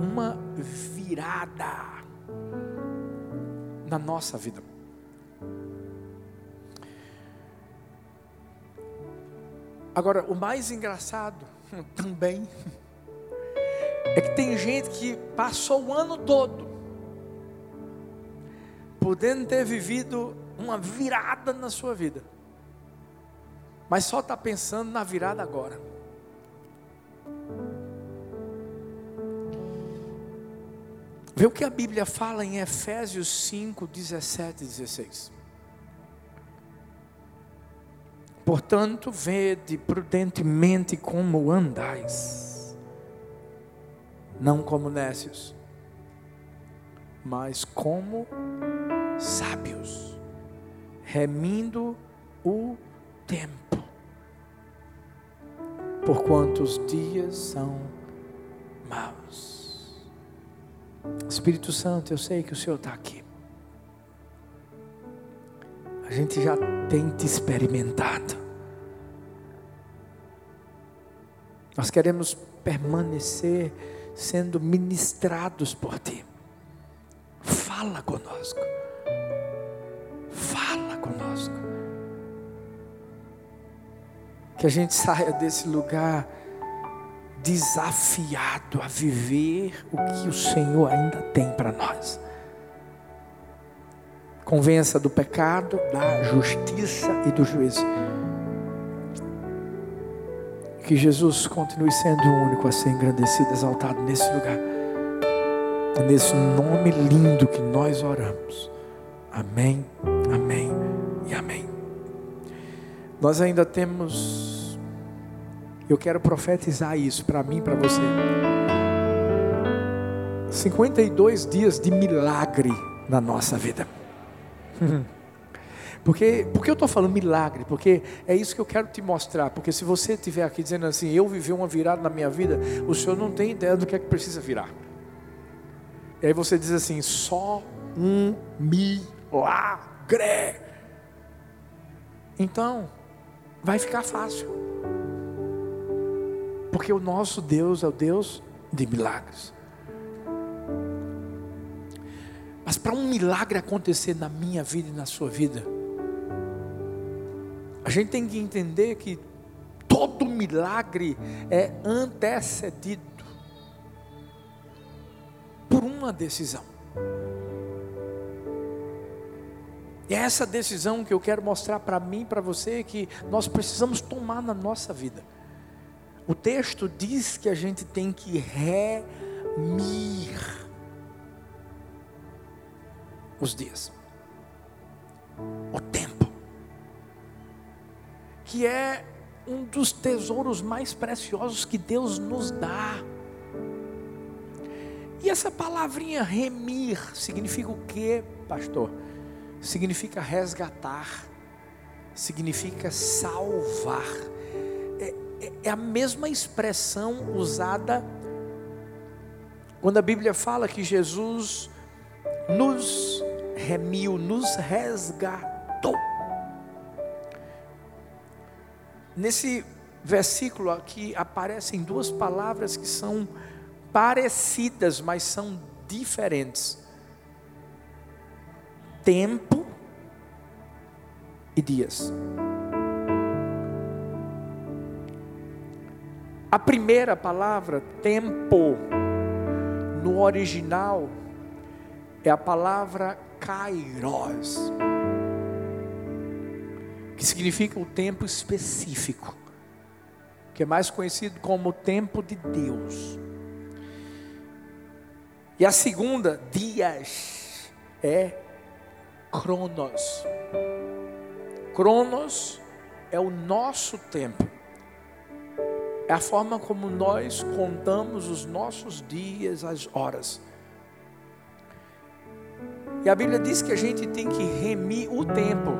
uma virada na nossa vida. Agora, o mais engraçado também é que tem gente que passou o ano todo podendo ter vivido uma virada na sua vida, mas só está pensando na virada agora. Vê o que a Bíblia fala em Efésios 5, 17 e 16. Portanto, vede prudentemente como andais, não como nécios, mas como sábios, remindo o tempo, por quantos dias são maus. Espírito Santo, eu sei que o Senhor está aqui. A gente já tem te experimentado. Nós queremos permanecer sendo ministrados por Ti. Fala conosco. Fala conosco. Que a gente saia desse lugar desafiado a viver o que o Senhor ainda tem para nós. Convença do pecado, da justiça e do juízo. Que Jesus continue sendo o único a ser engrandecido, exaltado nesse lugar. Nesse nome lindo que nós oramos. Amém, amém e amém. Nós ainda temos. Eu quero profetizar isso para mim, para você. 52 dias de milagre na nossa vida. Porque, porque eu estou falando milagre? Porque é isso que eu quero te mostrar. Porque se você estiver aqui dizendo assim, eu vivi uma virada na minha vida, o senhor não tem ideia do que é que precisa virar. E aí você diz assim, só um milagre. Então, vai ficar fácil. Porque o nosso Deus é o Deus de milagres. Mas para um milagre acontecer na minha vida e na sua vida, a gente tem que entender que todo milagre é antecedido por uma decisão. E é essa decisão que eu quero mostrar para mim e para você que nós precisamos tomar na nossa vida. O texto diz que a gente tem que remir os dias, o tempo, que é um dos tesouros mais preciosos que Deus nos dá. E essa palavrinha remir significa o que, pastor? Significa resgatar, significa salvar. É, a mesma expressão usada quando a Bíblia fala que Jesus nos remiu, nos resgatou. Nesse versículo aqui aparecem duas palavras que são parecidas, mas são diferentes: tempo e dias. A primeira palavra, tempo, no original, é a palavra kairos, que significa o tempo específico, que é mais conhecido como o tempo de Deus. E a segunda, dias, é cronos. Cronos é o nosso tempo. É a forma como nós contamos os nossos dias, as horas. E a Bíblia diz que a gente tem que remir o tempo.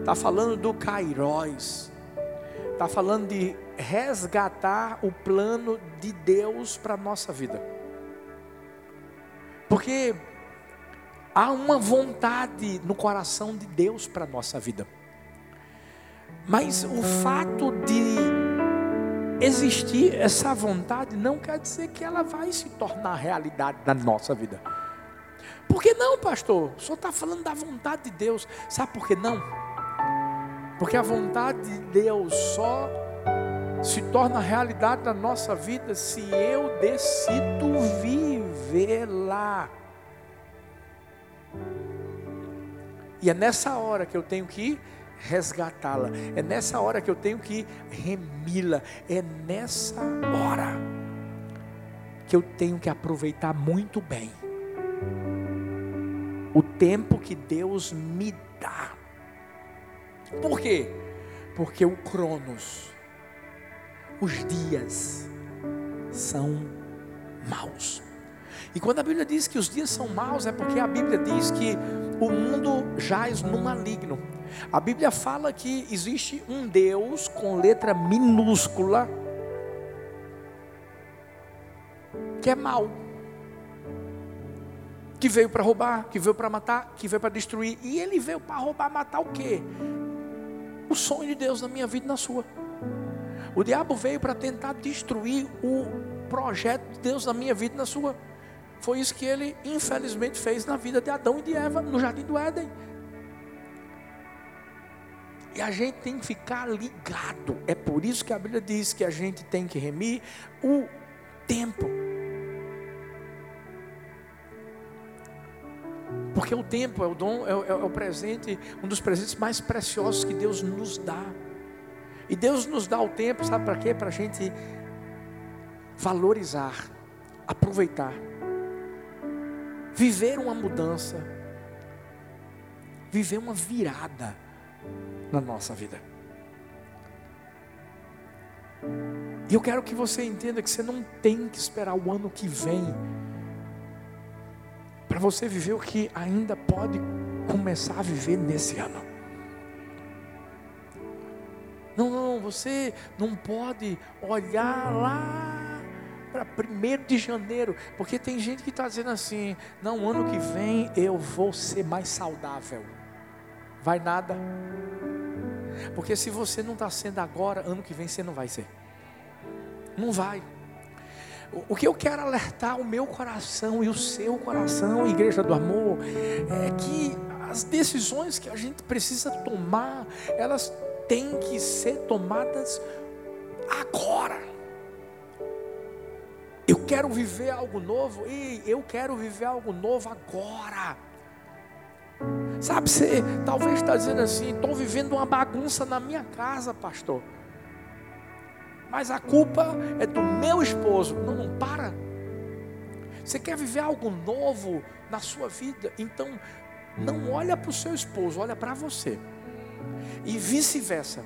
Está falando do Kairos. Está falando de resgatar o plano de Deus para a nossa vida. Porque há uma vontade no coração de Deus para a nossa vida. Mas o fato de existir essa vontade não quer dizer que ela vai se tornar realidade na nossa vida. Por que não, pastor? O senhor está falando da vontade de Deus. Sabe por que não? Porque a vontade de Deus só se torna realidade na nossa vida se eu decido viver lá. E é nessa hora que eu tenho que resgatá-la. É nessa hora que eu tenho que remi-la. É nessa hora que eu tenho que aproveitar muito bem o tempo que Deus me dá. Por quê? Porque o Cronos, os dias são maus. E quando a Bíblia diz que os dias são maus, é porque a Bíblia diz que o mundo jaz no maligno. A Bíblia fala que existe um Deus com letra minúscula que é mau, que veio para roubar, que veio para matar, que veio para destruir. E ele veio para roubar, matar o quê? O sonho de Deus na minha vida e na sua. O diabo veio para tentar destruir o projeto de Deus na minha vida e na sua. Foi isso que ele, infelizmente, fez na vida de Adão e de Eva no jardim do Éden. E a gente tem que ficar ligado. É por isso que a Bíblia diz que a gente tem que remir o tempo. Porque o tempo é o dom, é o, é o presente, um dos presentes mais preciosos que Deus nos dá. E Deus nos dá o tempo, sabe para quê? Para a gente valorizar, aproveitar viver uma mudança, viver uma virada na nossa vida. E eu quero que você entenda que você não tem que esperar o ano que vem para você viver o que ainda pode começar a viver nesse ano. Não, não, você não pode olhar lá para 1 de janeiro, porque tem gente que está dizendo assim: não, ano que vem eu vou ser mais saudável. Vai nada, porque se você não está sendo agora, ano que vem você não vai ser, não vai. O que eu quero alertar o meu coração e o seu coração, Igreja do Amor, é que as decisões que a gente precisa tomar, elas têm que ser tomadas agora. Eu quero viver algo novo. E eu quero viver algo novo agora. Sabe, você talvez está dizendo assim: estou vivendo uma bagunça na minha casa, pastor. Mas a culpa é do meu esposo. Não, não para. Você quer viver algo novo na sua vida? Então, não olha para o seu esposo, olha para você. E vice-versa.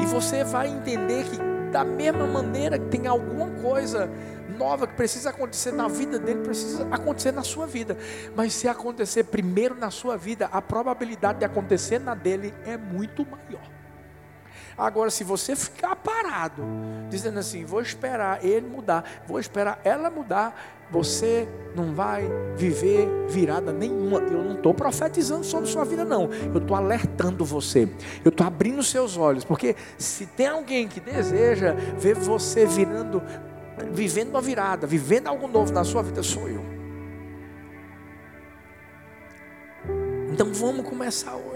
E você vai entender que da mesma maneira que tem alguma coisa nova que precisa acontecer na vida dele, precisa acontecer na sua vida. Mas se acontecer primeiro na sua vida, a probabilidade de acontecer na dele é muito maior. Agora, se você ficar parado, dizendo assim, vou esperar ele mudar, vou esperar ela mudar, você não vai viver virada nenhuma. Eu não estou profetizando sobre sua vida, não. Eu estou alertando você. Eu estou abrindo seus olhos. Porque se tem alguém que deseja ver você virando, vivendo uma virada, vivendo algo novo na sua vida, sou eu. Então vamos começar hoje.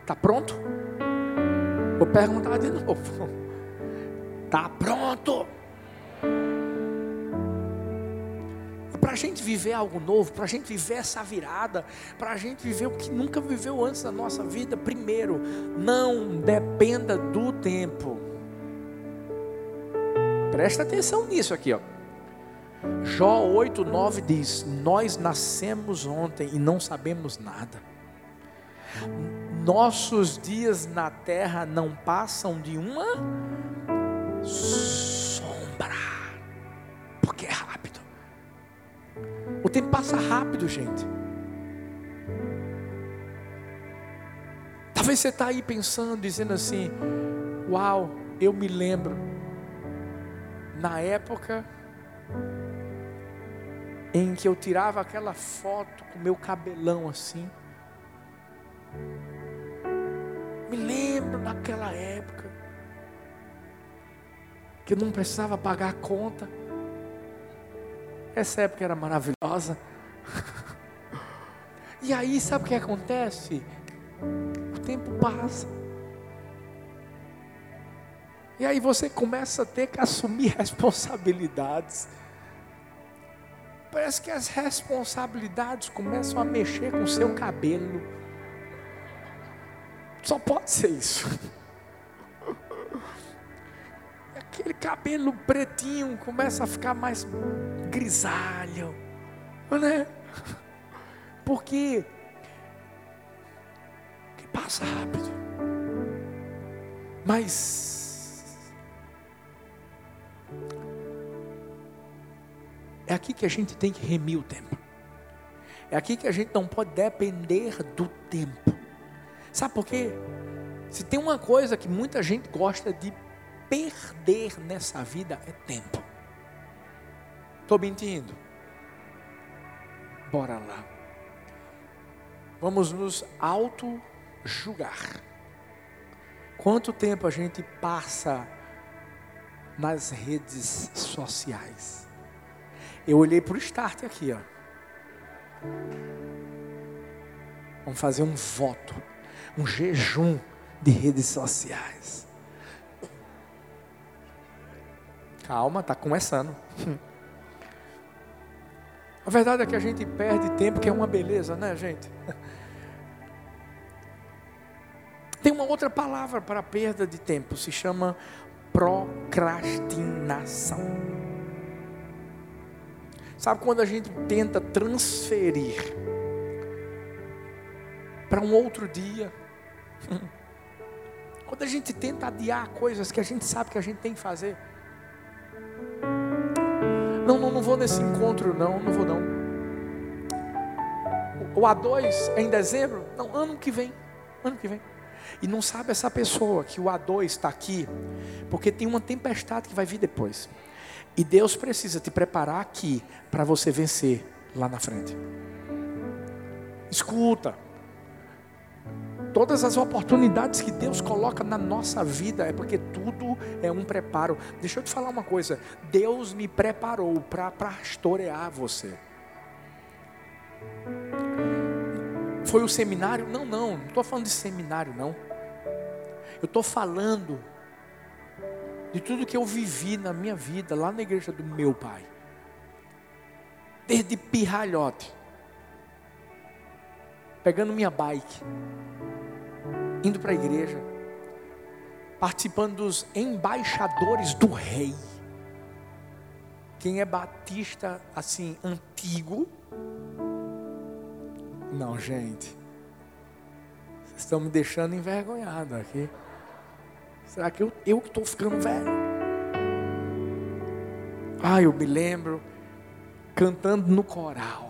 Está pronto? Vou perguntar de novo. Está pronto? Para a gente viver algo novo, para a gente viver essa virada, para a gente viver o que nunca viveu antes da nossa vida, primeiro, não dependa do tempo. Presta atenção nisso aqui, ó. Jó 8, 9 diz: Nós nascemos ontem e não sabemos nada nossos dias na terra não passam de uma sombra, porque é rápido. O tempo passa rápido, gente. Talvez você está aí pensando, dizendo assim: Uau, eu me lembro, na época em que eu tirava aquela foto com meu cabelão assim. Me lembro daquela época. que não precisava pagar a conta. Essa época era maravilhosa. E aí, sabe o que acontece? O tempo passa. E aí você começa a ter que assumir responsabilidades. Parece que as responsabilidades começam a mexer com o seu cabelo. Só pode ser isso. Aquele cabelo pretinho começa a ficar mais grisalho, né? Porque passa rápido. Mas é aqui que a gente tem que remir o tempo. É aqui que a gente não pode depender do tempo. Sabe por quê? Se tem uma coisa que muita gente gosta de perder nessa vida é tempo. Estou mentindo? Bora lá. Vamos nos auto-julgar. Quanto tempo a gente passa nas redes sociais? Eu olhei para o start aqui, ó. Vamos fazer um voto, um jejum de redes sociais. Calma, tá começando. A verdade é que a gente perde tempo, que é uma beleza, né, gente? Tem uma outra palavra para perda de tempo, se chama procrastinação. Sabe quando a gente tenta transferir para um outro dia? Quando a gente tenta adiar coisas que a gente sabe que a gente tem que fazer. Não, não, não vou nesse encontro, não, não vou não. O A2 é em dezembro? Não, ano que vem. Ano que vem. E não sabe essa pessoa que o A2 está aqui, porque tem uma tempestade que vai vir depois. E Deus precisa te preparar aqui para você vencer lá na frente. Escuta. Todas as oportunidades que Deus coloca na nossa vida é porque tudo é um preparo. Deixa eu te falar uma coisa: Deus me preparou para pastorear você. Foi o seminário? Não, não, não estou falando de seminário, não. Eu estou falando de tudo que eu vivi na minha vida, lá na igreja do meu pai. Desde pirralhote, pegando minha bike, indo para a igreja, participando dos embaixadores do rei. Quem é batista assim, antigo, não, gente. Vocês estão me deixando envergonhado aqui. Será que eu, eu estou ficando velho? Ah, eu me lembro cantando no coral,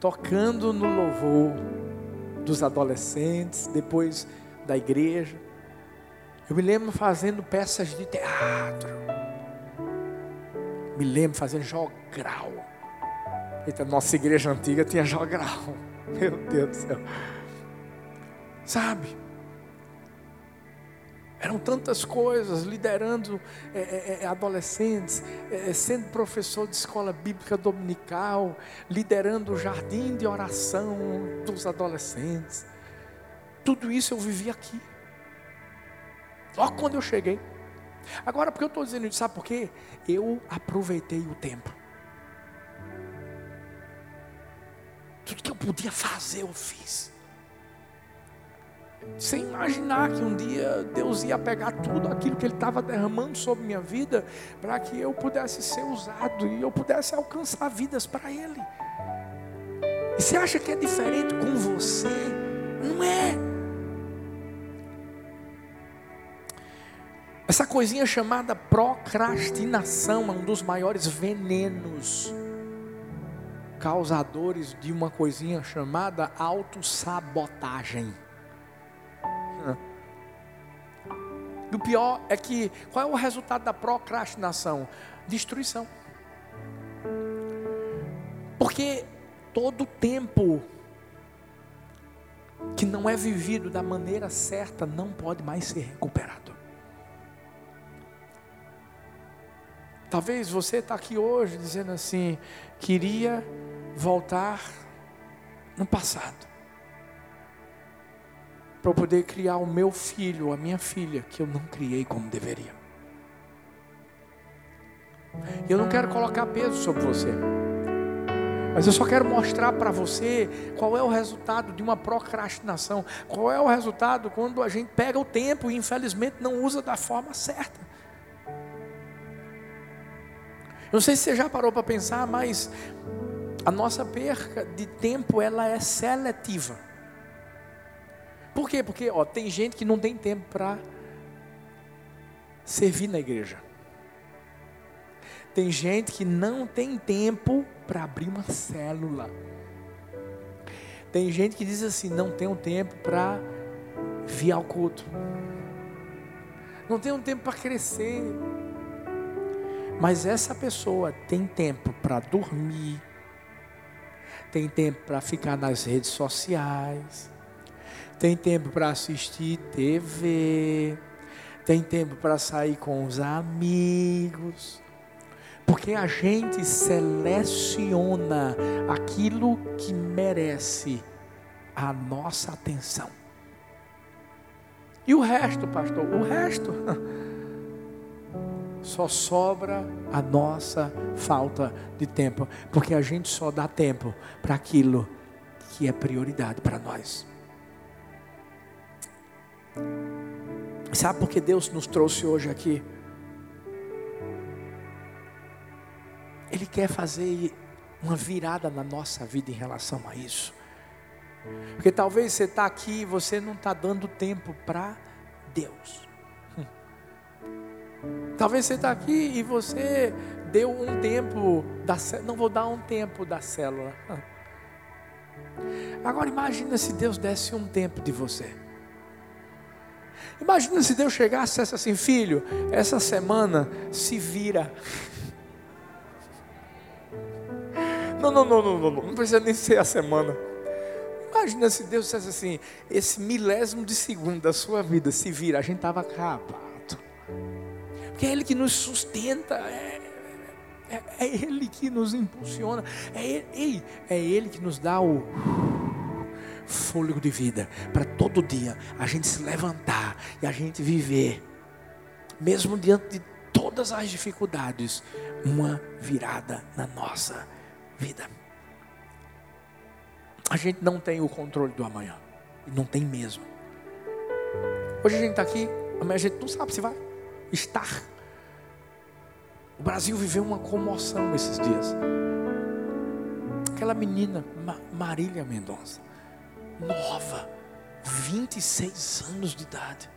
tocando no louvor dos adolescentes, depois da igreja. Eu me lembro fazendo peças de teatro. Me lembro fazendo jogral. Eita, nossa igreja antiga tinha jogral. Meu Deus do céu. Sabe? Eram tantas coisas, liderando é, é, é adolescentes, é, é, sendo professor de escola bíblica dominical, liderando o jardim de oração dos adolescentes. Tudo isso eu vivi aqui. Logo quando eu cheguei. Agora, porque eu estou dizendo isso, sabe por quê? Eu aproveitei o tempo. Tudo que eu podia fazer, eu fiz. Sem imaginar que um dia Deus ia pegar tudo aquilo que Ele estava derramando sobre minha vida, para que eu pudesse ser usado e eu pudesse alcançar vidas para Ele. E você acha que é diferente com você? Não é. Essa coisinha chamada procrastinação é um dos maiores venenos causadores de uma coisinha chamada autossabotagem. E o pior é que, qual é o resultado da procrastinação? Destruição. Porque todo tempo que não é vivido da maneira certa não pode mais ser recuperado. Talvez você está aqui hoje dizendo assim: queria voltar no passado para poder criar o meu filho, a minha filha, que eu não criei como deveria. Eu não quero colocar peso sobre você. Mas eu só quero mostrar para você qual é o resultado de uma procrastinação. Qual é o resultado quando a gente pega o tempo e infelizmente não usa da forma certa. Não sei se você já parou para pensar, mas a nossa perca de tempo ela é seletiva. Por quê? Porque ó, tem gente que não tem tempo para servir na igreja. Tem gente que não tem tempo para abrir uma célula. Tem gente que diz assim: não tenho tempo para vir ao culto. Não tenho tempo para crescer. Mas essa pessoa tem tempo para dormir, tem tempo para ficar nas redes sociais, tem tempo para assistir TV, tem tempo para sair com os amigos, porque a gente seleciona aquilo que merece a nossa atenção. E o resto, pastor? O resto só sobra a nossa falta de tempo, porque a gente só dá tempo para aquilo que é prioridade para nós. Sabe por que Deus nos trouxe hoje aqui? Ele quer fazer uma virada na nossa vida em relação a isso. Porque talvez você está aqui e você não está dando tempo para Deus. Talvez você está aqui e você deu um tempo da não vou dar um tempo da célula. Agora imagina se Deus desse um tempo de você. Imagina se Deus chegasse e dissesse assim, filho, essa semana se vira. Não, não, não, não, não, não precisa nem ser a semana. Imagina se Deus dissesse assim: esse milésimo de segundo da sua vida se vira, a gente estava acabado. Porque é Ele que nos sustenta, é, é, é Ele que nos impulsiona, é Ele, é Ele que nos dá o fôlego de vida para todo dia a gente se levantar e a gente viver, mesmo diante de todas as dificuldades, uma virada na nossa vida. A gente não tem o controle do amanhã. Não tem mesmo. Hoje a gente está aqui, amanhã a gente não sabe se vai estar. O Brasil viveu uma comoção esses dias. Aquela menina, Marília Mendonça, nova, 26 anos de idade.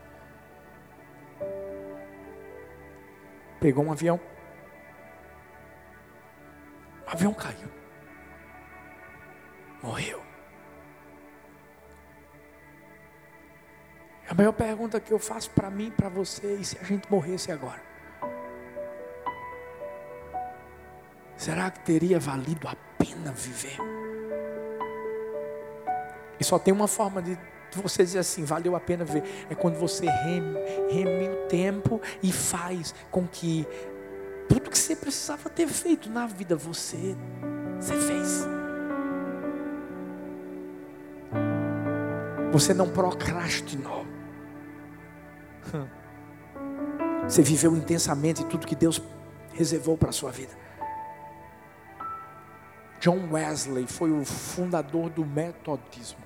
Pegou um avião o avião caiu. Morreu. A maior pergunta que eu faço para mim, para você, se a gente morresse agora? Será que teria valido a pena viver? E só tem uma forma de você dizer assim, valeu a pena viver. É quando você reme, reme o tempo e faz com que tudo que você precisava ter feito na vida, você, você fez. Você não procrastinou. Você viveu intensamente tudo que Deus reservou para a sua vida. John Wesley foi o fundador do metodismo.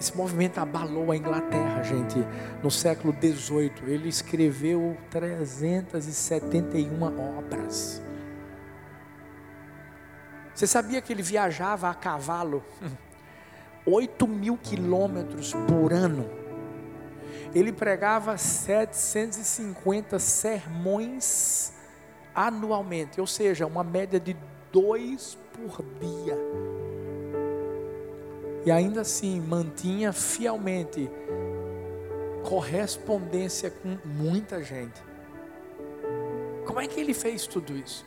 Esse movimento abalou a Inglaterra, gente, no século XVIII. Ele escreveu 371 obras. Você sabia que ele viajava a cavalo 8 mil quilômetros por ano? Ele pregava 750 sermões anualmente, ou seja, uma média de dois por dia e ainda assim mantinha fielmente correspondência com muita gente. Como é que ele fez tudo isso?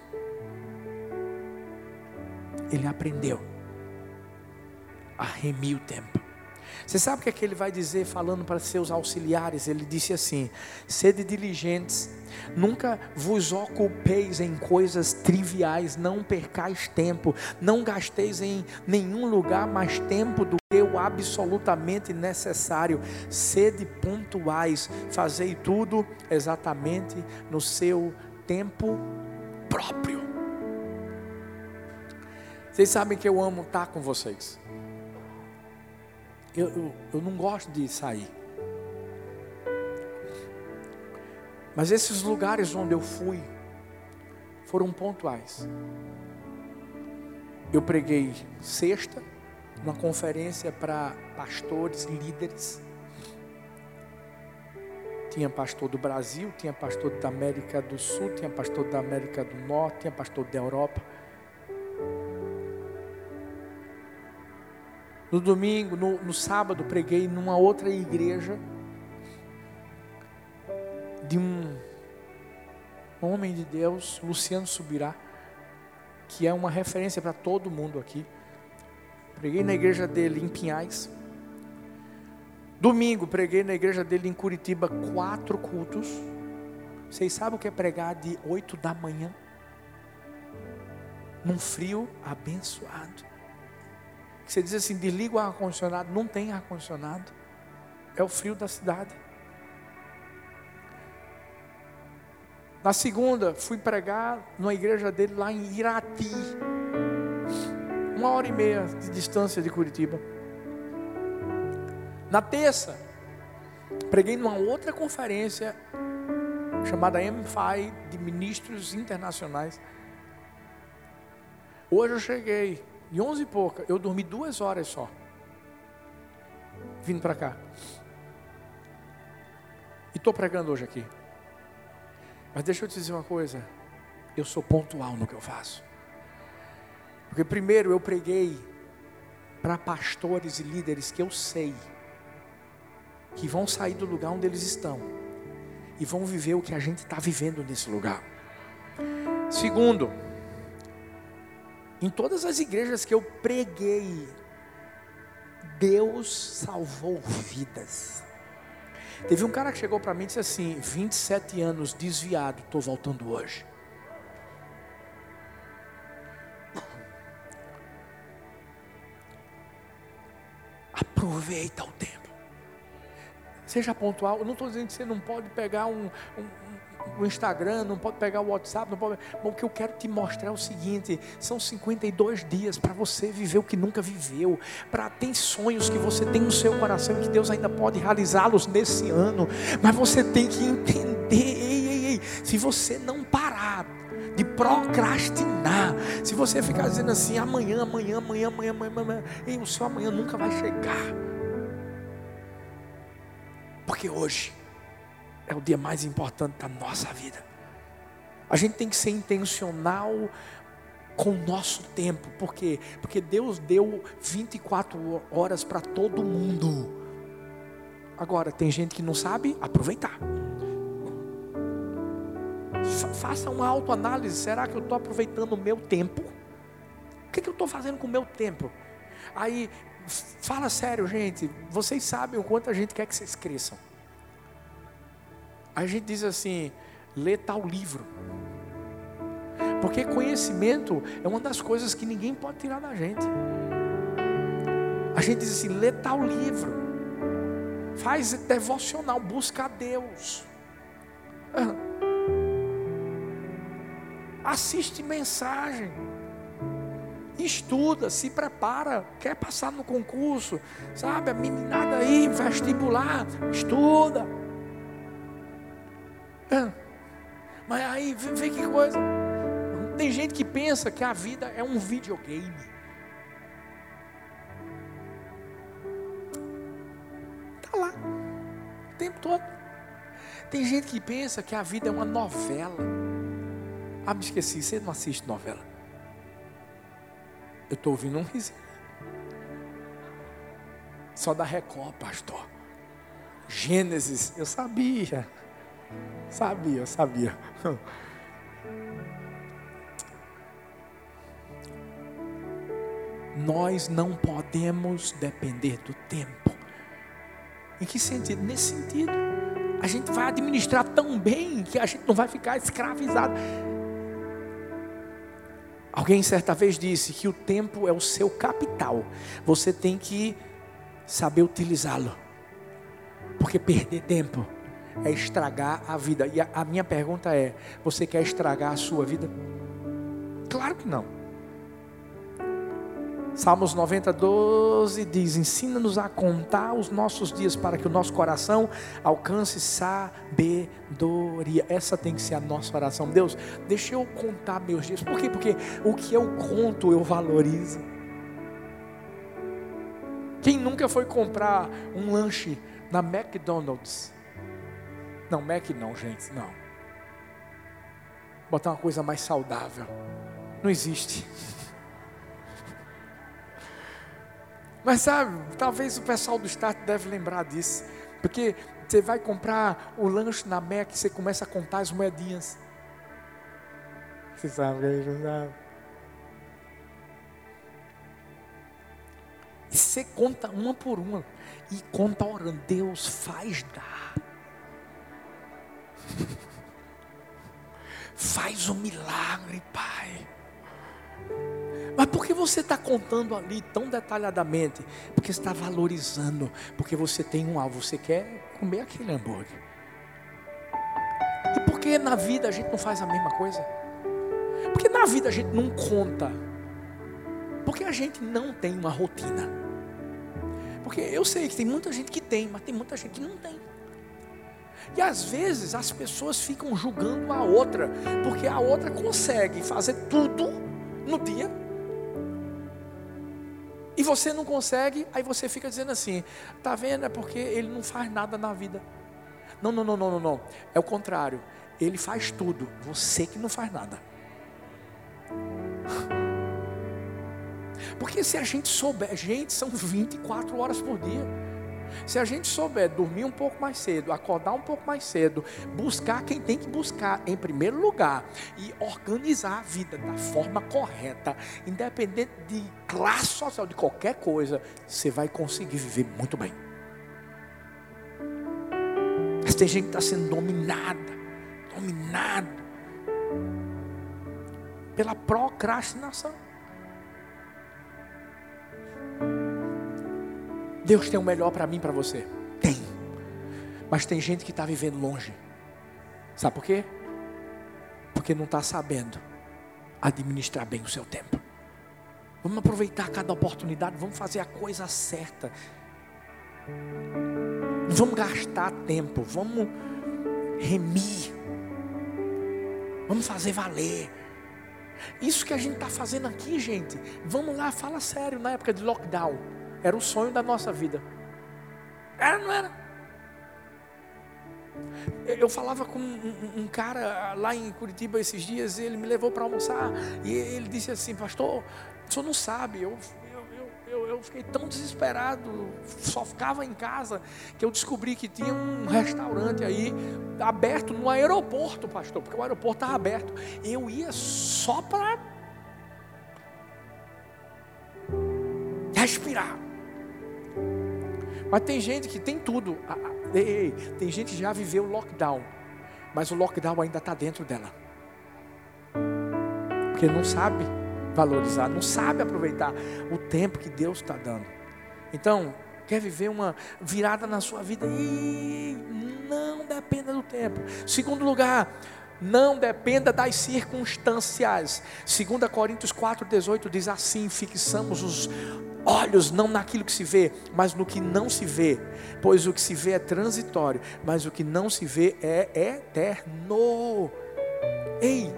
Ele aprendeu a remir o tempo. Você sabe o que, é que ele vai dizer falando para seus auxiliares? Ele disse assim: sede diligentes, nunca vos ocupeis em coisas triviais, não percais tempo, não gasteis em nenhum lugar mais tempo do que o absolutamente necessário. Sede pontuais, fazei tudo exatamente no seu tempo próprio. Vocês sabem que eu amo estar com vocês eu, eu, eu não gosto de sair. Mas esses lugares onde eu fui foram pontuais. Eu preguei sexta, uma conferência para pastores, líderes. Tinha pastor do Brasil, tinha pastor da América do Sul, tinha pastor da América do Norte, tinha pastor da Europa. No domingo, no, no sábado, preguei numa outra igreja de um homem de Deus, Luciano Subirá, que é uma referência para todo mundo aqui. Preguei na igreja dele em Pinhais. Domingo, preguei na igreja dele em Curitiba, quatro cultos. Vocês sabem o que é pregar de oito da manhã? Num frio abençoado. Você diz assim: desliga o ar-condicionado. Não tem ar-condicionado. É o frio da cidade. Na segunda, fui pregar numa igreja dele lá em Irati. Uma hora e meia de distância de Curitiba. Na terça, preguei numa outra conferência chamada MFI de Ministros Internacionais. Hoje eu cheguei e onze e pouca, eu dormi duas horas só. Vindo para cá. E estou pregando hoje aqui. Mas deixa eu te dizer uma coisa. Eu sou pontual no que eu faço. Porque primeiro eu preguei para pastores e líderes que eu sei que vão sair do lugar onde eles estão e vão viver o que a gente está vivendo nesse lugar. Segundo, em todas as igrejas que eu preguei, Deus salvou vidas. Teve um cara que chegou para mim e disse assim: 27 anos desviado, estou voltando hoje. Aproveita o tempo. Seja pontual. Eu não estou dizendo que você não pode pegar um, um o Instagram, não pode pegar o WhatsApp, não pode. Bom, o que eu quero te mostrar é o seguinte: são 52 dias para você viver o que nunca viveu, para ter sonhos que você tem no seu coração e que Deus ainda pode realizá-los nesse ano, mas você tem que entender, ei, ei, ei, se você não parar de procrastinar, se você ficar dizendo assim, amanhã, amanhã, amanhã, amanhã, amanhã, amanhã, ei, o seu amanhã nunca vai chegar, porque hoje é o dia mais importante da nossa vida. A gente tem que ser intencional com o nosso tempo, por quê? Porque Deus deu 24 horas para todo mundo. Agora, tem gente que não sabe aproveitar. Faça uma autoanálise: será que eu estou aproveitando o meu tempo? O que, que eu estou fazendo com o meu tempo? Aí, fala sério, gente. Vocês sabem o quanto a gente quer que vocês cresçam. A gente diz assim: lê tal livro. Porque conhecimento é uma das coisas que ninguém pode tirar da gente. A gente diz assim: lê tal livro. Faz devocional, busca a Deus. Assiste mensagem. Estuda, se prepara, quer passar no concurso, sabe? A meninada aí, vestibular, estuda. É. Mas aí, vê que coisa. Tem gente que pensa que a vida é um videogame. Está lá, o tempo todo. Tem gente que pensa que a vida é uma novela. Ah, me esqueci, você não assiste novela. Eu estou ouvindo um riso. Só da Record, pastor. Gênesis, eu sabia. Sabia, sabia. Nós não podemos depender do tempo Em que sentido? Nesse sentido. A gente vai administrar tão bem que a gente não vai ficar escravizado. Alguém certa vez disse que o tempo é o seu capital. Você tem que saber utilizá-lo. Porque perder tempo é estragar a vida. E a, a minha pergunta é: você quer estragar a sua vida? Claro que não. Salmos 90, 12 diz: Ensina-nos a contar os nossos dias para que o nosso coração alcance sabedoria. Essa tem que ser a nossa oração. Deus, deixa eu contar meus dias. Por quê? Porque o que eu conto eu valorizo. Quem nunca foi comprar um lanche na McDonald's? Não, Mac não, gente, não. Botar uma coisa mais saudável. Não existe. Mas sabe, talvez o pessoal do Start deve lembrar disso. Porque você vai comprar o lanche na Mac você começa a contar as moedinhas. Você sabe, não sabe? E você conta uma por uma. E conta orando. Deus faz dar. Faz um milagre, Pai. Mas por que você está contando ali tão detalhadamente? Porque está valorizando, porque você tem um alvo, você quer comer aquele hambúrguer. E por que na vida a gente não faz a mesma coisa? Porque na vida a gente não conta. Porque a gente não tem uma rotina. Porque eu sei que tem muita gente que tem, mas tem muita gente que não tem. E às vezes as pessoas ficam julgando a outra, porque a outra consegue fazer tudo no dia e você não consegue, aí você fica dizendo assim: tá vendo? É porque ele não faz nada na vida. Não, não, não, não, não, não. É o contrário. Ele faz tudo, você que não faz nada. Porque se a gente souber, gente, são 24 horas por dia. Se a gente souber dormir um pouco mais cedo, acordar um pouco mais cedo, buscar quem tem que buscar em primeiro lugar e organizar a vida da forma correta, independente de classe social, de qualquer coisa, você vai conseguir viver muito bem. Mas tem gente que está sendo dominada, dominado pela procrastinação. Deus tem o melhor para mim e para você. Tem. Mas tem gente que está vivendo longe. Sabe por quê? Porque não está sabendo administrar bem o seu tempo. Vamos aproveitar cada oportunidade, vamos fazer a coisa certa. Vamos gastar tempo, vamos remir. Vamos fazer valer. Isso que a gente está fazendo aqui, gente. Vamos lá, fala sério, na época de lockdown. Era o sonho da nossa vida. Era, não era? Eu falava com um, um, cara lá em Curitiba esses dias, ele me levou para almoçar, e ele disse assim, pastor, o senhor não sabe, eu, eu, eu, fiquei tão desesperado, só ficava em casa, que eu descobri que tinha um restaurante aí, aberto no aeroporto, pastor, porque o aeroporto estava aberto. Eu ia só para respirar. Mas tem gente que tem tudo. Ah, ah, ei, tem gente que já viveu lockdown, mas o lockdown ainda está dentro dela. Porque não sabe valorizar, não sabe aproveitar o tempo que Deus está dando. Então, quer viver uma virada na sua vida? E não dependa do tempo. Segundo lugar, não dependa das circunstâncias. 2 Coríntios 4,18 diz assim: fixamos os olhos não naquilo que se vê, mas no que não se vê, pois o que se vê é transitório, mas o que não se vê é eterno. Ei,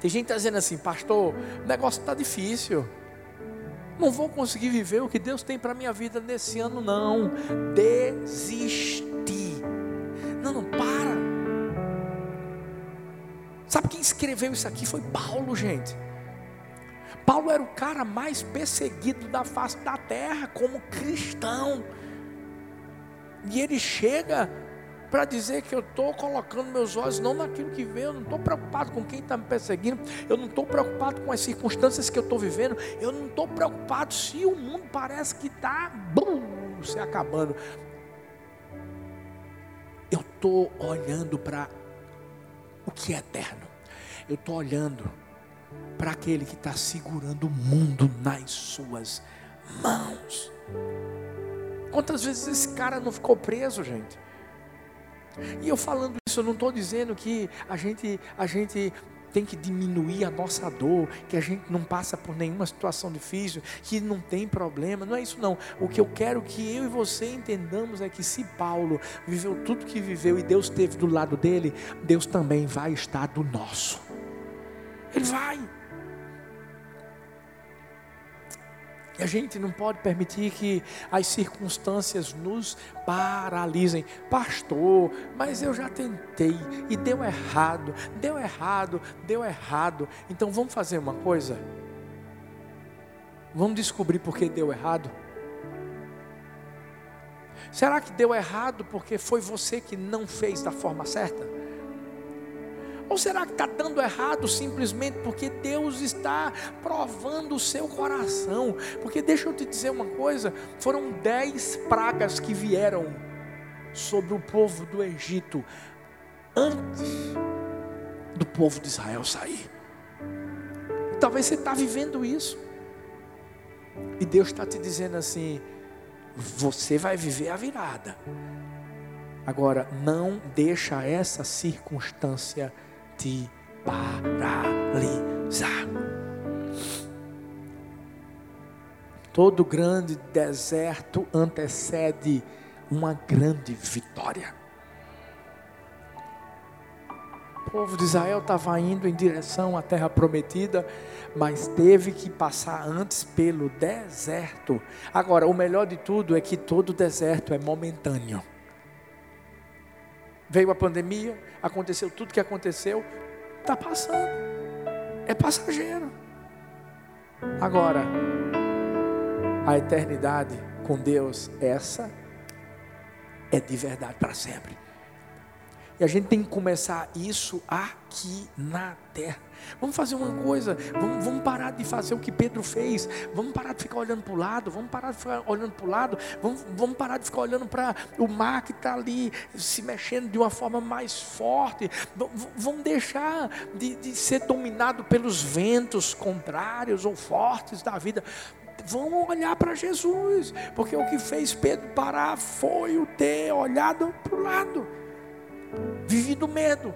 tem gente tá dizendo assim, pastor, o negócio está difícil. Não vou conseguir viver o que Deus tem para minha vida nesse ano, não. Desistir. Não, não, para. Sabe quem escreveu isso aqui? Foi Paulo, gente. Paulo era o cara mais perseguido da face da terra como cristão. E ele chega para dizer que eu estou colocando meus olhos não naquilo que vê, eu não estou preocupado com quem está me perseguindo, eu não estou preocupado com as circunstâncias que eu estou vivendo, eu não estou preocupado se o mundo parece que está se acabando. estou olhando para o que é eterno. Eu estou olhando para aquele que está segurando o mundo nas suas mãos. Quantas vezes esse cara não ficou preso, gente? E eu falando isso, eu não estou dizendo que a gente, a gente tem que diminuir a nossa dor, que a gente não passa por nenhuma situação difícil, que não tem problema, não é isso não. O que eu quero que eu e você entendamos é que se Paulo viveu tudo que viveu e Deus esteve do lado dele, Deus também vai estar do nosso. Ele vai. A gente não pode permitir que as circunstâncias nos paralisem. Pastor, mas eu já tentei e deu errado, deu errado, deu errado. Então vamos fazer uma coisa? Vamos descobrir por que deu errado? Será que deu errado porque foi você que não fez da forma certa? Ou será que está dando errado simplesmente porque Deus está provando o seu coração? Porque deixa eu te dizer uma coisa: foram dez pragas que vieram sobre o povo do Egito antes do povo de Israel sair. Talvez você está vivendo isso. E Deus está te dizendo assim: você vai viver a virada. Agora, não deixa essa circunstância te paralisar. Todo grande deserto antecede uma grande vitória. O povo de Israel estava indo em direção à terra prometida, mas teve que passar antes pelo deserto. Agora, o melhor de tudo é que todo deserto é momentâneo. Veio a pandemia, aconteceu tudo que aconteceu, está passando, é passageiro. Agora, a eternidade com Deus, essa é de verdade para sempre. E a gente tem que começar isso aqui na terra. Vamos fazer uma coisa, vamos, vamos, parar de fazer o que Pedro fez, vamos parar de ficar olhando para o lado, vamos parar de ficar olhando para o lado, vamos, vamos parar de ficar olhando para o mar que está ali se mexendo de uma forma mais forte, vamos deixar de, de ser dominado pelos ventos contrários ou fortes da vida. Vamos olhar para Jesus, porque o que fez Pedro parar foi o ter olhado para o lado vivido medo.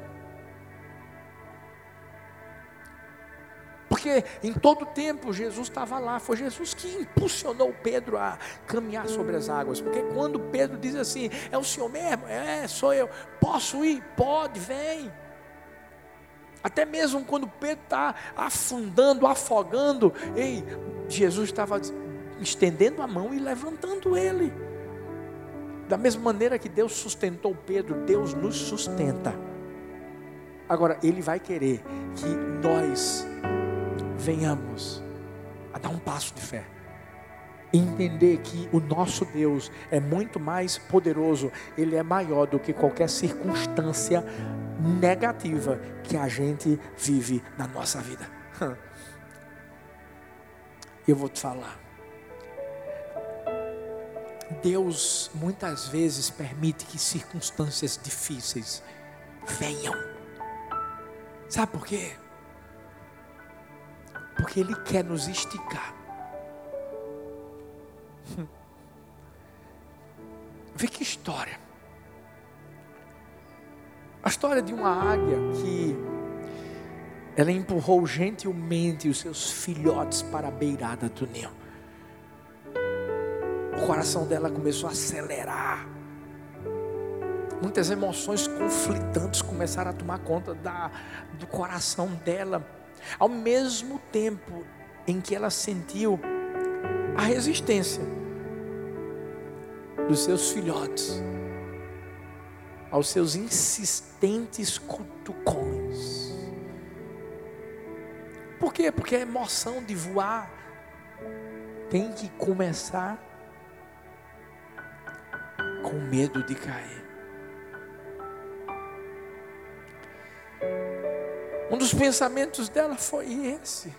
Porque em todo tempo Jesus estava lá, foi Jesus que impulsionou Pedro a caminhar sobre as águas. Porque quando Pedro diz assim: É o Senhor mesmo? É, sou eu. Posso ir? Pode, vem. Até mesmo quando Pedro está afundando, afogando, ei, Jesus estava estendendo a mão e levantando ele. Da mesma maneira que Deus sustentou Pedro, Deus nos sustenta. Agora, Ele vai querer que nós venhamos a dar um passo de fé. Entender que o nosso Deus é muito mais poderoso, Ele é maior do que qualquer circunstância negativa que a gente vive na nossa vida. Eu vou te falar. Deus muitas vezes permite que circunstâncias difíceis venham. Sabe por quê? Porque Ele quer nos esticar. Vê que história. A história de uma águia que ela empurrou gentilmente os seus filhotes para a beirada do ninho o coração dela começou a acelerar. Muitas emoções conflitantes começaram a tomar conta da, do coração dela. Ao mesmo tempo em que ela sentiu a resistência dos seus filhotes aos seus insistentes cutucões. Por quê? Porque a emoção de voar tem que começar com medo de cair. Um dos pensamentos dela foi esse.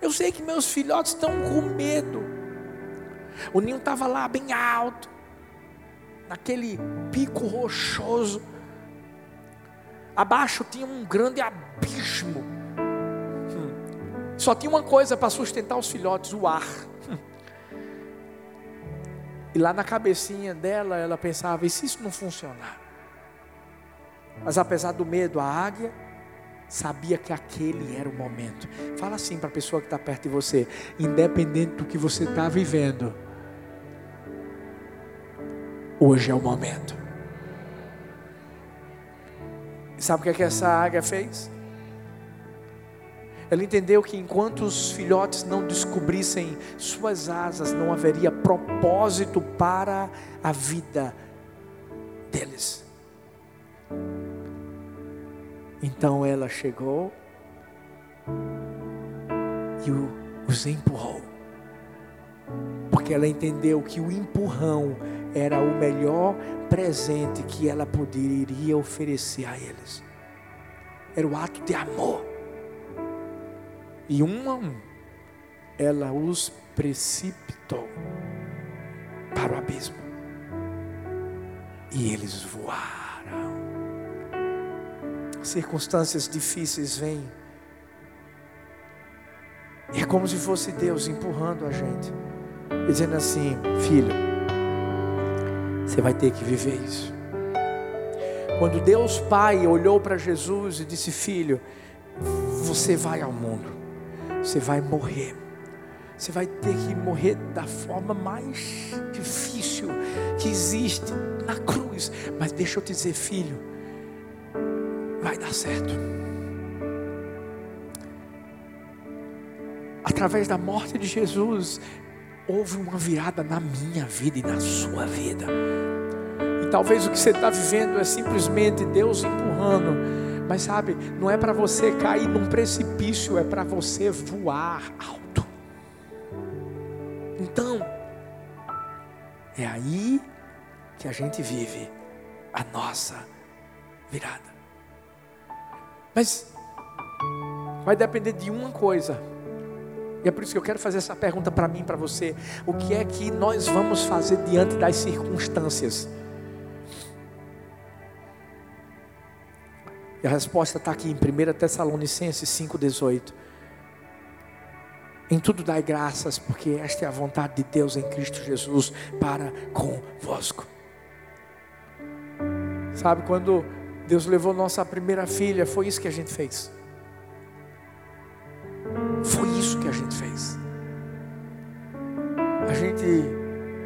Eu sei que meus filhotes estão com medo. O ninho estava lá bem alto, naquele pico rochoso. Abaixo tinha um grande abismo. Só tinha uma coisa para sustentar os filhotes: o ar. E lá na cabecinha dela, ela pensava: e se isso não funcionar? Mas apesar do medo, a águia sabia que aquele era o momento. Fala assim para a pessoa que está perto de você, independente do que você está vivendo, hoje é o momento. Sabe o que, é que essa águia fez? Ela entendeu que enquanto os filhotes não descobrissem suas asas, não haveria propósito para a vida deles. Então ela chegou e os empurrou. Porque ela entendeu que o empurrão era o melhor presente que ela poderia oferecer a eles. Era o ato de amor. E um a um, ela os precipitou para o abismo. E eles voaram. Circunstâncias difíceis vêm. É como se fosse Deus empurrando a gente, dizendo assim: Filho, você vai ter que viver isso. Quando Deus Pai olhou para Jesus e disse: Filho, você vai ao mundo, você vai morrer. Você vai ter que morrer da forma mais difícil que existe na cruz. Mas deixa eu te dizer, filho, vai dar certo. Através da morte de Jesus, houve uma virada na minha vida e na sua vida. E talvez o que você está vivendo é simplesmente Deus empurrando. Mas sabe, não é para você cair num precipício, é para você voar alto. Então, é aí que a gente vive a nossa virada. Mas vai depender de uma coisa e é por isso que eu quero fazer essa pergunta para mim, para você. O que é que nós vamos fazer diante das circunstâncias? E a resposta está aqui em 1 Tessalonicenses 5,18. Em tudo dai graças, porque esta é a vontade de Deus em Cristo Jesus para convosco. Sabe, quando Deus levou nossa primeira filha, foi isso que a gente fez. Foi isso que a gente fez. A gente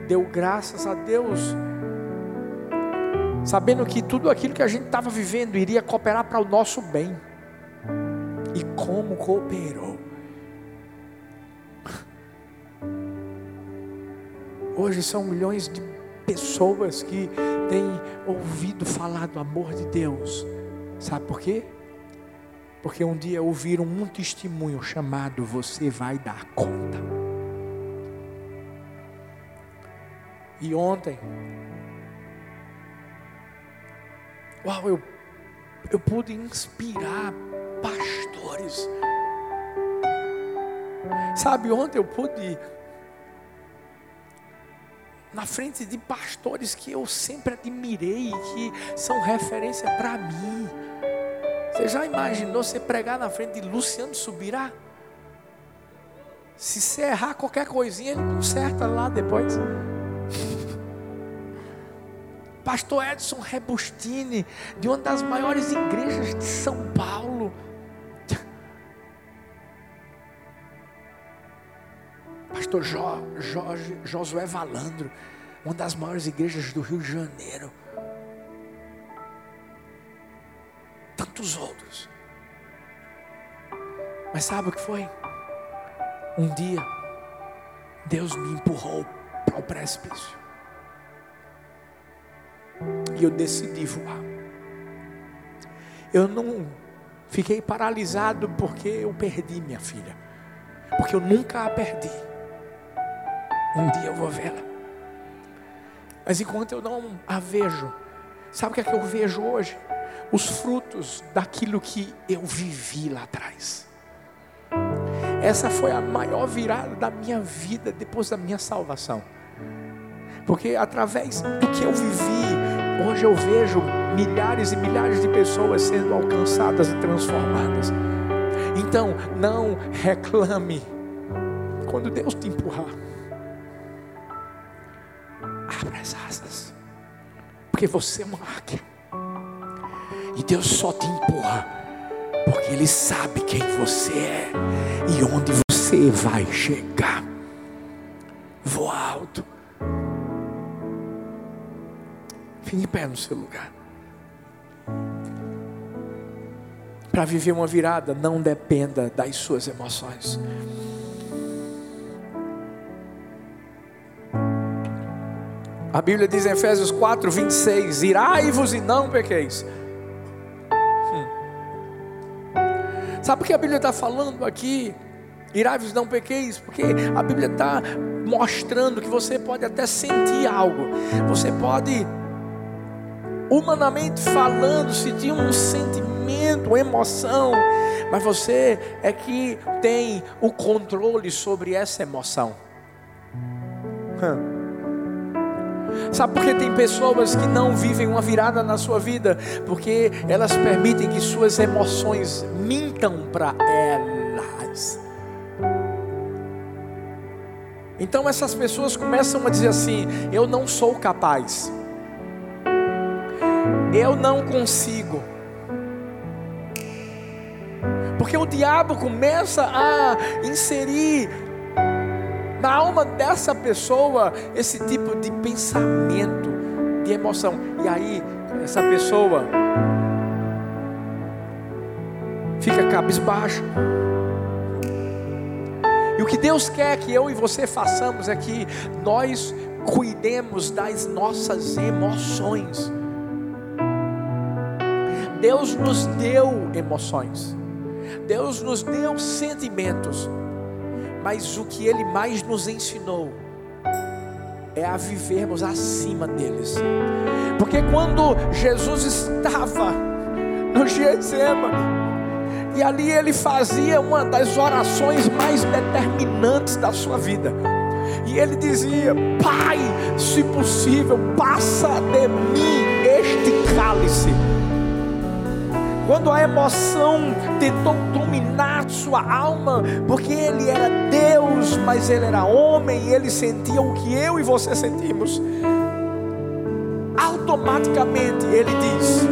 deu graças a Deus, sabendo que tudo aquilo que a gente estava vivendo iria cooperar para o nosso bem. E como cooperou. Hoje são milhões de pessoas que têm ouvido falar do amor de Deus. Sabe por quê? Porque um dia ouviram um testemunho chamado Você vai dar conta. E ontem, uau, eu, eu pude inspirar pastores. Sabe, ontem eu pude, na frente de pastores que eu sempre admirei, que são referência para mim. Você já imaginou você pregar na frente de Luciano Subirá? Se você errar qualquer coisinha, ele conserta lá depois. Pastor Edson Rebustini, de uma das maiores igrejas de São Paulo. Pastor jo, Jorge, Josué Valandro, uma das maiores igrejas do Rio de Janeiro. tantos outros. Mas sabe o que foi? Um dia, Deus me empurrou para o precipício. E eu decidi voar. Eu não fiquei paralisado porque eu perdi minha filha. Porque eu nunca a perdi. Um dia eu vou vê-la. Mas enquanto eu não a vejo, sabe o que é que eu vejo hoje? os frutos daquilo que eu vivi lá atrás. Essa foi a maior virada da minha vida depois da minha salvação. Porque através do que eu vivi, hoje eu vejo milhares e milhares de pessoas sendo alcançadas e transformadas. Então, não reclame quando Deus te empurrar. Abra as asas, porque você é uma águia, e Deus só te empurra, porque Ele sabe quem você é e onde você vai chegar. Voa alto. Fique em pé no seu lugar. Para viver uma virada, não dependa das suas emoções. A Bíblia diz em Efésios 4, 26: Irai-vos e não pequeis. Hum. Sabe o que a Bíblia está falando aqui? Irai-vos não pequeis, porque a Bíblia está mostrando que você pode até sentir algo, você pode humanamente falando, sentir um sentimento, uma emoção, mas você é que tem o controle sobre essa emoção. Sabe por que tem pessoas que não vivem uma virada na sua vida? Porque elas permitem que suas emoções mintam para elas. Então essas pessoas começam a dizer assim: eu não sou capaz eu não consigo. Porque o diabo começa a inserir na alma dessa pessoa esse tipo de pensamento, de emoção. E aí, essa pessoa fica cabisbaixo. E o que Deus quer que eu e você façamos é que nós cuidemos das nossas emoções. Deus nos deu emoções, Deus nos deu sentimentos, mas o que Ele mais nos ensinou é a vivermos acima deles, porque quando Jesus estava no Getsemane, e ali ele fazia uma das orações mais determinantes da sua vida. E ele dizia: Pai, se possível, passa de mim este cálice quando a emoção tentou dominar sua alma, porque ele era Deus, mas ele era homem, e ele sentia o que eu e você sentimos. Automaticamente ele diz: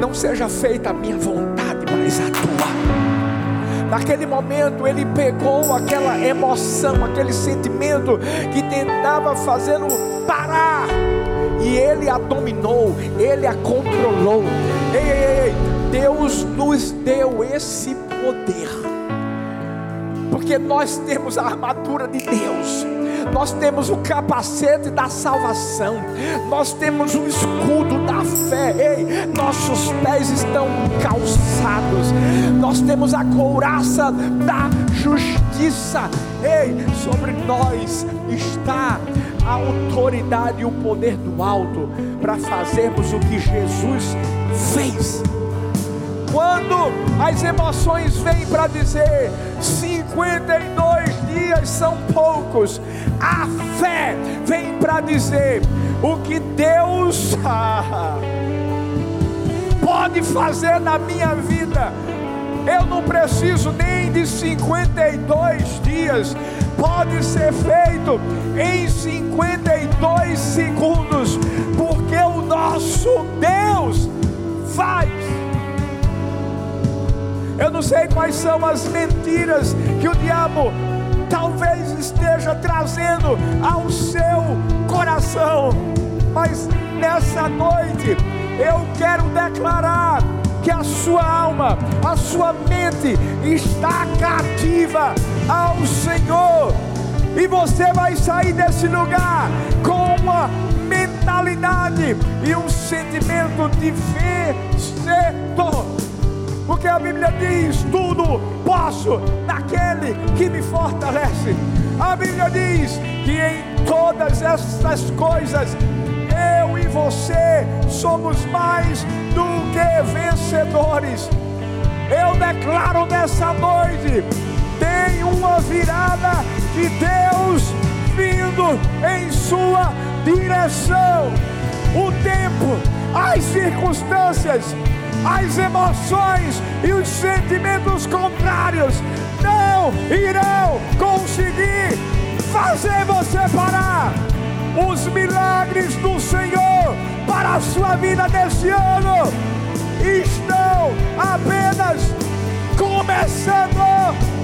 Não seja feita a minha vontade, mas a tua. Naquele momento ele pegou aquela emoção, aquele sentimento que tentava fazê-lo parar e ele a dominou, ele a controlou. Ei, ei, ei, Deus nos deu esse poder, porque nós temos a armadura de Deus. Nós temos o capacete da salvação, nós temos o escudo da fé, ei, nossos pés estão calçados, nós temos a couraça da justiça, ei, sobre nós está a autoridade e o poder do alto para fazermos o que Jesus fez. Quando as emoções vêm para dizer 52 dias são poucos, a fé vem para dizer o que Deus pode fazer na minha vida. Eu não preciso nem de 52 dias, pode ser feito em 52 segundos, porque o nosso Deus faz. Eu não sei quais são as mentiras que o diabo talvez esteja trazendo ao seu coração, mas nessa noite eu quero declarar que a sua alma, a sua mente está cativa ao Senhor, e você vai sair desse lugar com uma mentalidade e um sentimento de vencedor porque a Bíblia diz: tudo posso naquele que me fortalece. A Bíblia diz que em todas essas coisas eu e você somos mais do que vencedores. Eu declaro nessa noite: tem uma virada de Deus vindo em sua direção. O tempo as circunstâncias, as emoções e os sentimentos contrários não irão conseguir fazer você parar. Os milagres do Senhor para a sua vida nesse ano estão apenas começando.